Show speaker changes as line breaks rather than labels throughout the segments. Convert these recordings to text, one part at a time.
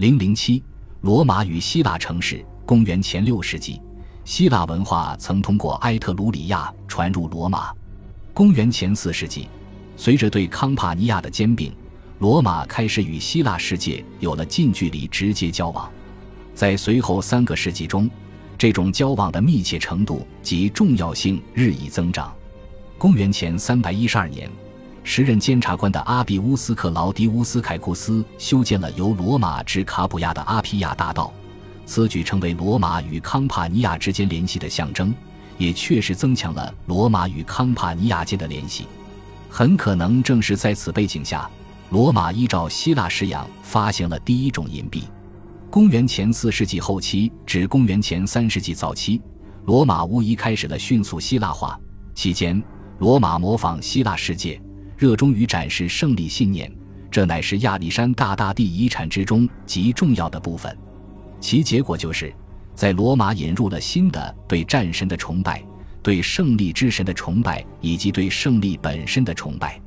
零零七，罗马与希腊城市。公元前六世纪，希腊文化曾通过埃特鲁里亚传入罗马。公元前四世纪，随着对康帕尼亚的兼并，罗马开始与希腊世界有了近距离直接交往。在随后三个世纪中，这种交往的密切程度及重要性日益增长。公元前三百一十二年，时任监察官的阿比乌斯·克劳迪乌斯·凯库斯修建了由罗马至卡普亚的阿皮亚大道。此举成为罗马与康帕尼亚之间联系的象征，也确实增强了罗马与康帕尼亚间的联系。很可能正是在此背景下，罗马依照希腊式样发行了第一种银币。公元前四世纪后期至公元前三世纪早期，罗马无疑开始了迅速希腊化。期间，罗马模仿希腊世界，热衷于展示胜利信念，这乃是亚历山大大帝遗产之中极重要的部分。其结果就是，在罗马引入了新的对战神的崇拜、对胜利之神的崇拜以及对胜利本身的崇拜。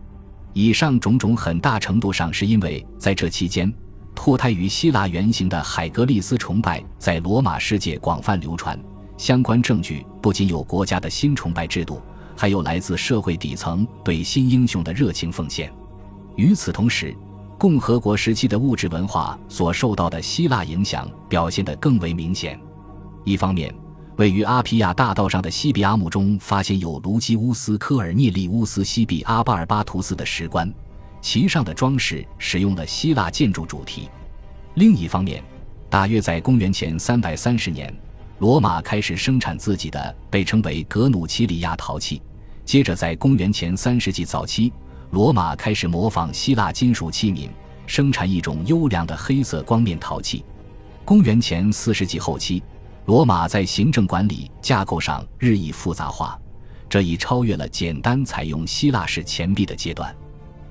以上种种很大程度上是因为在这期间，脱胎于希腊原型的海格力斯崇拜在罗马世界广泛流传。相关证据不仅有国家的新崇拜制度，还有来自社会底层对新英雄的热情奉献。与此同时，共和国时期的物质文化所受到的希腊影响表现得更为明显。一方面，位于阿皮亚大道上的西比阿姆中发现有卢基乌斯·科尔涅利乌斯西比阿巴尔巴图斯的石棺，其上的装饰使用了希腊建筑主题；另一方面，大约在公元前330年，罗马开始生产自己的被称为格努奇里亚陶器。接着，在公元前3世纪早期。罗马开始模仿希腊金属器皿，生产一种优良的黑色光面陶器。公元前四世纪后期，罗马在行政管理架构上日益复杂化，这已超越了简单采用希腊式钱币的阶段。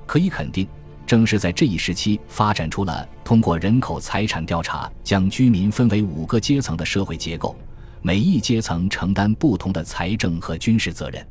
可以肯定，正是在这一时期，发展出了通过人口财产调查将居民分为五个阶层的社会结构，每一阶层承担不同的财政和军事责任。